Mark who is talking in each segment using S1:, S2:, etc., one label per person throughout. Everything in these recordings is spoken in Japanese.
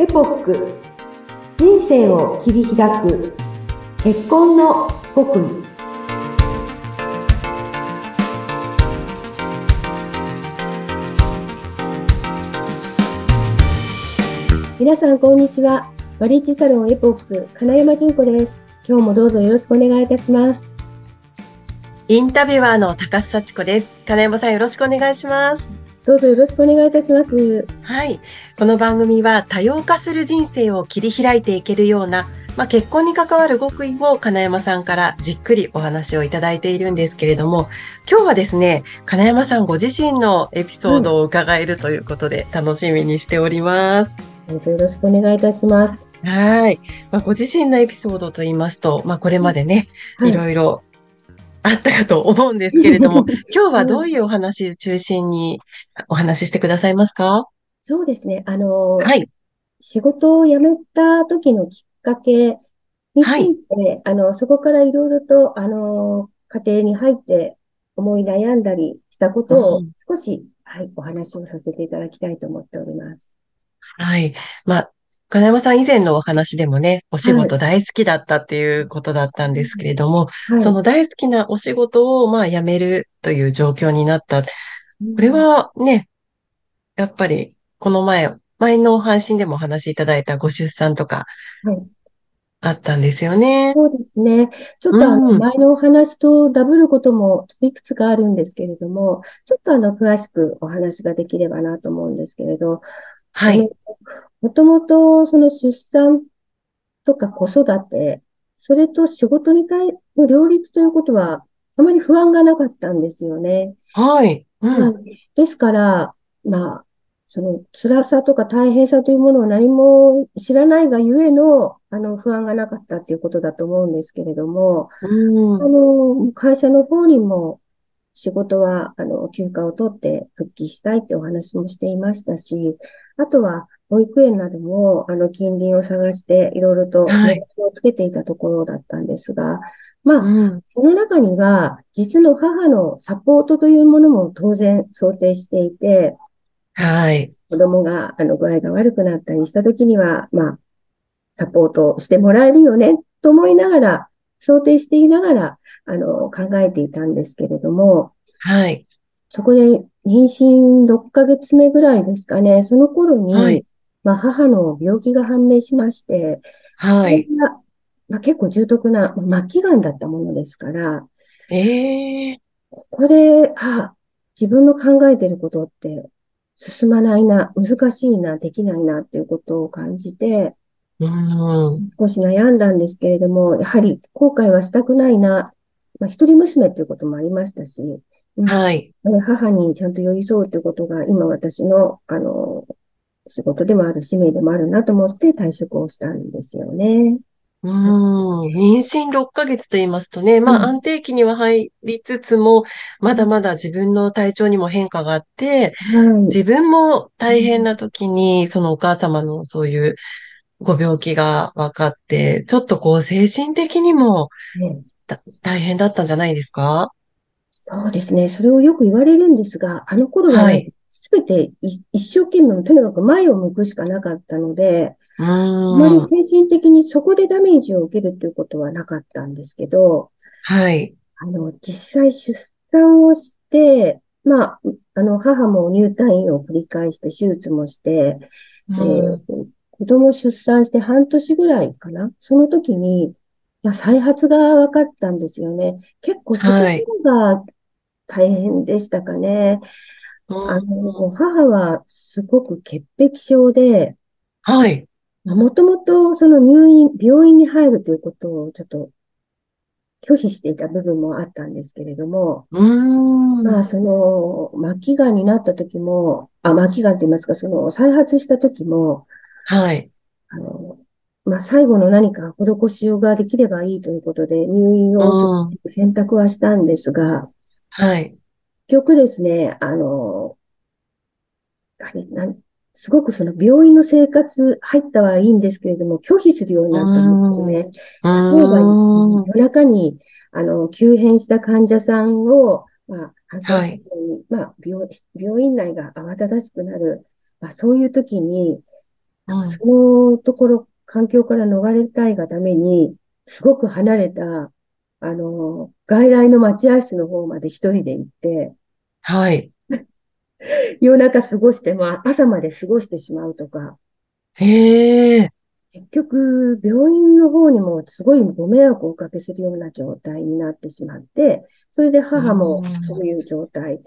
S1: エポック。人生を切り開く。結婚の極意。皆さんこんにちは。マリッジサロンエポック金山純子です。今日もどうぞよろしくお願いいたします。
S2: インタビュアーの高須幸子です。金山さんよろしくお願いします。
S1: どうぞよろしくお願いいたします。
S2: はい。この番組は多様化する人生を切り開いていけるような、まあ、結婚に関わる極意を金山さんからじっくりお話をいただいているんですけれども、今日はですね、金山さんご自身のエピソードを伺えるということで楽しみにしております。
S1: どうぞよろしくお願いいたします。
S2: はい。まあ、ご自身のエピソードと言いますと、まあ、これまでね、はい、いろいろあったかと思うんですけれども、今日はどういうお話中心にお話ししてくださいますか？
S1: そうですね。あの、はい。仕事を辞めた時のきっかけについて、はい、あの、そこからいろいろと、あの、家庭に入って思い悩んだりしたことを少し、うん、はい、お話をさせていただきたいと思っております。
S2: はい。まあ、金山さん以前のお話でもね、お仕事大好きだったっていうことだったんですけれども、はい、その大好きなお仕事をまあ辞めるという状況になった。これはね、やっぱりこの前、前の配信でもお話しいただいたご出産とか、あったんですよね。
S1: そうですね。ちょっとあの、前のお話とダブることもいくつかあるんですけれども、ちょっとあの、詳しくお話ができればなと思うんですけれど、
S2: はい。
S1: もともと、その出産とか子育て、それと仕事に対の両立ということは、あまり不安がなかったんですよね。
S2: はい。
S1: うん、ですから、まあ、その辛さとか大変さというものを何も知らないがゆえの、あの、不安がなかったっていうことだと思うんですけれども、
S2: うん、
S1: あの、会社の方にも、仕事は、あの、休暇を取って復帰したいってお話もしていましたし、あとは、保育園なども、あの、近隣を探して、いろいろと、はい、をつけていたところだったんですが、まあ、うん、その中には、実の母のサポートというものも当然想定していて、
S2: はい。
S1: 子供が、あの、具合が悪くなったりしたときには、まあ、サポートしてもらえるよね、と思いながら、想定していながら、あの、考えていたんですけれども、
S2: はい。
S1: そこで妊娠6ヶ月目ぐらいですかね、その頃に、はい、まあ、母の病気が判明しまして、
S2: はい。
S1: まあ、結構重篤な、まあ、末期癌だったものですから、
S2: ええー、
S1: ここで、あ、自分の考えてることって進まないな、難しいな、できないなっていうことを感じて、
S2: うん、
S1: 少し悩んだんですけれども、やはり後悔はしたくないな、まあ、一人娘っていうこともありましたし、
S2: はい。
S1: 母にちゃんと寄り添うということが、今私の、あの、仕事でもある、使命でもあるなと思って退職をしたんですよね。
S2: うん、妊娠6ヶ月と言いますとね、まあ安定期には入りつつも、まだまだ自分の体調にも変化があって、自分も大変な時に、そのお母様のそういうご病気が分かって、ちょっとこう精神的にも大変だったんじゃないですか？
S1: そうですね。それをよく言われるんですが、あの頃は、すべて一生懸命、とにかく前を向くしかなかったので、
S2: あ
S1: まり精神的にそこでダメージを受けるということはなかったんですけど、
S2: はい。
S1: あの、実際出産をして、まあ、あの、母も入退院を繰り返して手術もして、えー、子供出産して半年ぐらいかな？その時に、まあ、再発が分かったんですよね。結構そこが大変でしたかね。はい、あの、母はすごく潔癖症で、
S2: はい。
S1: もともとその入院、病院に入るということをちょっと拒否していた部分もあったんですけれども、
S2: うん
S1: まあその末期癌になった時も、あ、末期癌と言いますか、その再発した時も、
S2: はい。
S1: あの、まあ最後の何か施しようができればいいということで入院を選択はしたんですが、
S2: はい。
S1: 結局ですね、あの、あれなんすごくその病院の生活入ったはいいんですけれども、拒否するようになったんですね。例えば、夜中に、あの、急変した患者さんを、まあ、搬送するに、まあ病、病院内が慌ただしくなる、まあ、そういう時に、そのところ、環境から逃れたいがために、すごく離れた、あの、外来の待合室の方まで一人で行って、
S2: はい。
S1: 夜中過ごしても朝まで過ごしてしまうとか。
S2: へえ。
S1: 結局、病院の方にもすごいご迷惑をおかけするような状態になってしまって、それで母もそういう状態。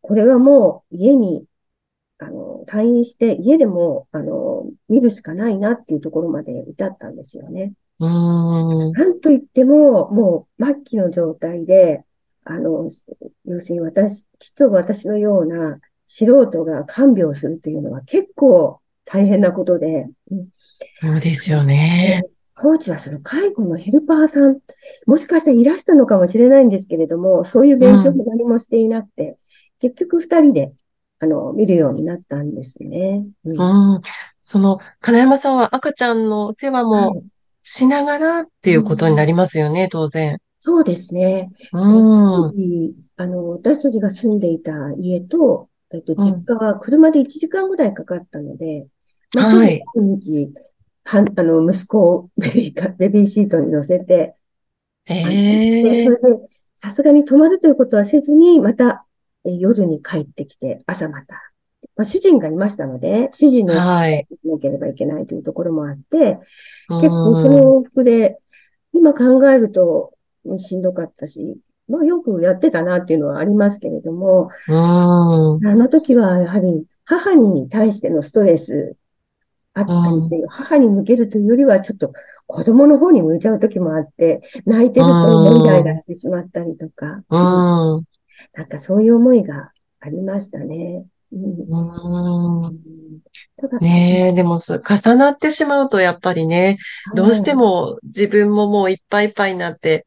S1: これはもう家に、あの、退院して家でも、あの、見るしかないなっていうところまで至ったんですよね。
S2: うん。
S1: なんといっても、もう末期の状態で、あの、要するに私、父と私のような素人が看病するというのは結構大変なことで、
S2: そうですよね。
S1: 当時はその介護のヘルパーさん、もしかしたらいらしたのかもしれないんですけれども、そういう勉強も何もしていなくて、うん、結局二人で、あの、見るようになったんですね。
S2: うん。うん、その、金山さんは赤ちゃんの世話もしながらっていうことになりますよね、うん、当然。
S1: そうですね。
S2: うん。
S1: あの、私たちが住んでいた家と、えっと、実家は車で1時間ぐらいかかったので、まあ、はい。毎日、はあの、息子を ベビーベビーシートに乗せて、
S2: ええ
S1: で、それで、さすがに泊まるということはせずに、また、え夜に帰ってきて、朝また。まあ、主人がいましたので、主人の
S2: はい。
S1: なければいけないというところもあって、結構その往復で、今考えるとしんどかったし、まあよくやってたなっていうのはありますけれども、
S2: あ
S1: の時はやはり母に対してのストレスあったりっていう、母に向けるというよりは、ちょっと子供の方に向いちゃう時もあって、泣いてるとイライラしてしまったりとか、
S2: うん、
S1: なんかそういう思いがありましたね。
S2: うん、うんねえ、でも重なってしまうとやっぱりね、どうしても自分ももういっぱいいっぱいになって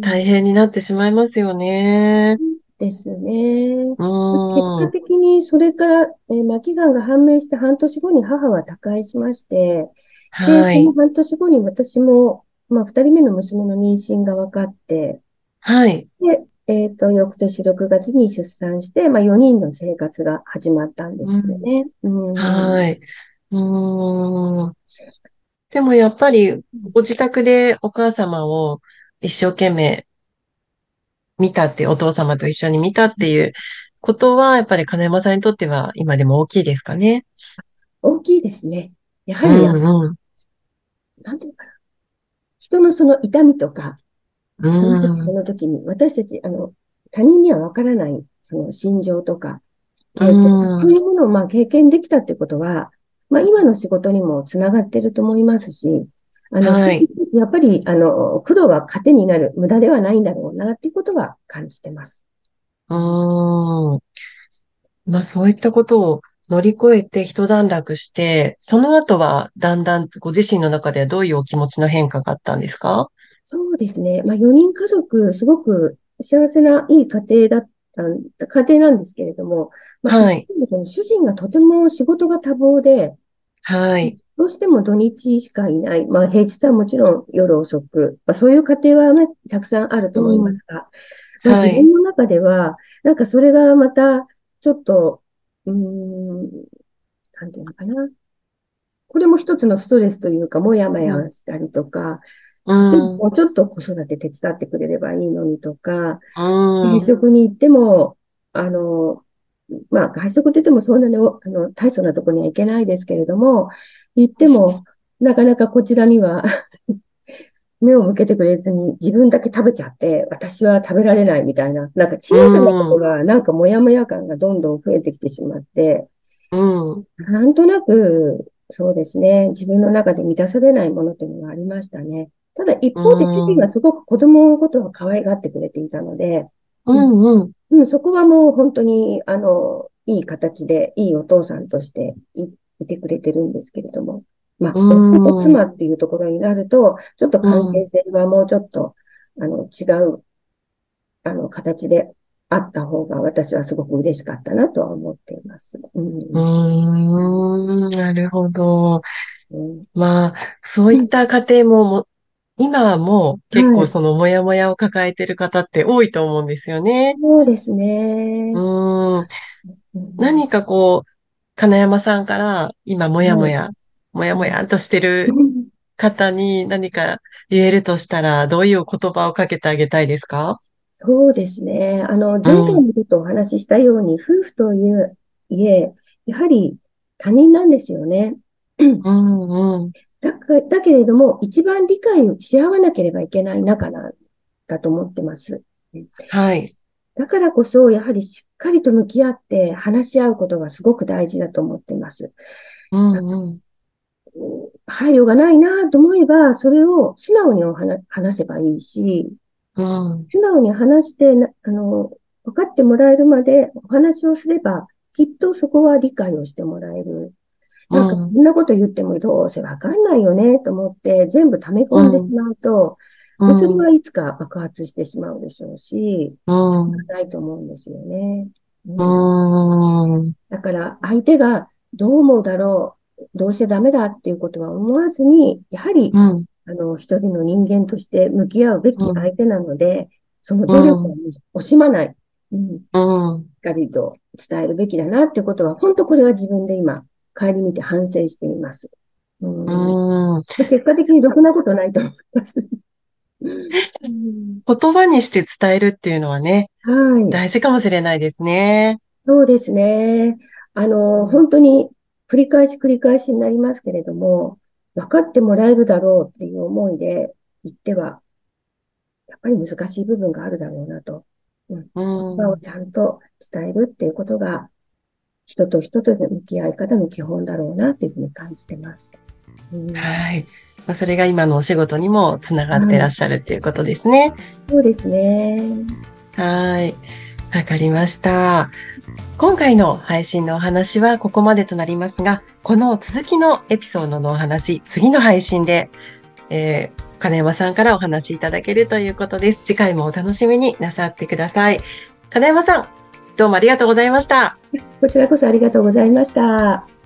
S2: 大変になってしまいますよね。
S1: ですね。結果的にそれから、えー、末期がんが判明して半年後に母は他界しまして、
S2: はい。
S1: その半年後に私も、まあ、二人目の娘の妊娠が分かって、
S2: はい。
S1: で、えっ、ー、と、翌年6月に出産して、まあ、4人の生活が始まったんですけどね。うん、
S2: はい。うん。でもやっぱり、ご自宅でお母様を一生懸命見たって、お父様と一緒に見たっていうことは、やっぱり金山さんにとっては今でも大きいですかね？
S1: 大きいですね。やはり、うんうん、なんていうかな。人のその痛みとか、その時その時に、私たち、あの、他人にはわからない、その心情とか、経験、そういうものをまあ経験できたってことは、まあ今の仕事にもつながってると思いますし、あの、はい、やっぱり、あの、苦労は糧になる、無駄ではないんだろうな、っていうことは感じてます。
S2: うん。まあ、そういったことを乗り越えて一段落して、その後はだんだんご自身の中ではどういうお気持ちの変化があったんですか？
S1: そうですね。まあ、4人家族、すごく幸せないい家庭だった家庭なんですけれども、まあ、はい。主人がとても仕事が多忙で、
S2: はい。
S1: どうしても土日しかいない。まあ平日はもちろん夜遅く。まあそういう家庭はね、たくさんあると思いますが、うんまあ、自分の中では、なんかそれがまた、ちょっと、うーん、なんていうのかな。これも一つのストレスというか、もやもやしたりとか、
S2: うん、
S1: もうちょっと子育て手伝ってくれればいいのにとか、
S2: うん、
S1: 飲食に行っても、あの、まあ、外食って言ってもそんなに、あの、大層なところには行けないですけれども、行っても、なかなかこちらには 目を向けてくれずに自分だけ食べちゃって、私は食べられないみたいな、なんか小さなことが、なんかモヤモヤ感がどんどん増えてきてしまって、
S2: うん、
S1: なんとなく、そうですね、自分の中で満たされないものというのがありましたね。ただ一方で主人はすごく子供のことを可愛がってくれていたので、
S2: うんうん。
S1: うん、そこはもう本当に、あの、いい形で、いいお父さんとしていいてくれてるんですけれども、まあ、夫と妻っていうところになると、ちょっと関係性はもうちょっと、あの、違う、あの、形であった方が私はすごく嬉しかったなとは思っています。
S2: うん、ん、なるほど。うん、まあ、そういった家庭もも、今はもう結構そのモヤモヤを抱えてる方って多いと思うんですよね。
S1: そうですね。
S2: うん。何かこう、金山さんから今もやもやもやもやんとしてる方に何か言えるとしたら、どういう言葉をかけてあげたいですか？
S1: そうですね。あの、前回もちょっとお話ししたように、夫婦というえ、やはり他人なんですよね。
S2: うんうん。
S1: だかだけれども、一番理解をし合わなければいけない仲なんだと思ってます。
S2: はい。
S1: だからこそ、やはりしっかりと向き合って話し合うことがすごく大事だと思ってます。
S2: うんうん、
S1: 配慮がないなと思えば、それを素直に話せばいいし、
S2: うん、
S1: 素直に話して、あの、分かってもらえるまでお話をすれば、きっとそこは理解をしてもらえる。なんか、こんなこと言ってもどうせわかんないよね、と思って、全部溜め込んでしまうと、でそれはいつか爆発してしまうでしょうし、
S2: うん、
S1: ないと思うんですよね。
S2: うん、
S1: だから、相手がどう思うだろう、どうしてダメだっていうことは思わずに、やはり、
S2: うん、
S1: あの、一人の人間として向き合うべき相手なので、その努力を惜しまない。
S2: うん。し
S1: っかりと伝えるべきだなってことは、本当これは自分で今、帰り見て反省しています。
S2: うん。うん
S1: 結果的にろくなことないと思います。
S2: 言葉にして伝えるっていうのはね、
S1: はい。
S2: 大事かもしれないですね。
S1: そうですね。あの、本当に繰り返し繰り返しになりますけれども、分かってもらえるだろうっていう思いで言っては、やっぱり難しい部分があるだろうなとうん、言葉をちゃんと伝えるっていうことが、人と人との向き合い方の基本だろうなというふうに感じてます。
S2: うん、はい。まあ、それが今のお仕事にもつながってらっしゃるっていうことですね。
S1: そうですね。
S2: はい。わかりました。今回の配信のお話はここまでとなりますが、この続きのエピソードのお話、次の配信で、えー、金山さんからお話しいただけるということです。次回もお楽しみになさってください。金山さん、どうもありがとうございました。
S1: こちらこそありがとうございました。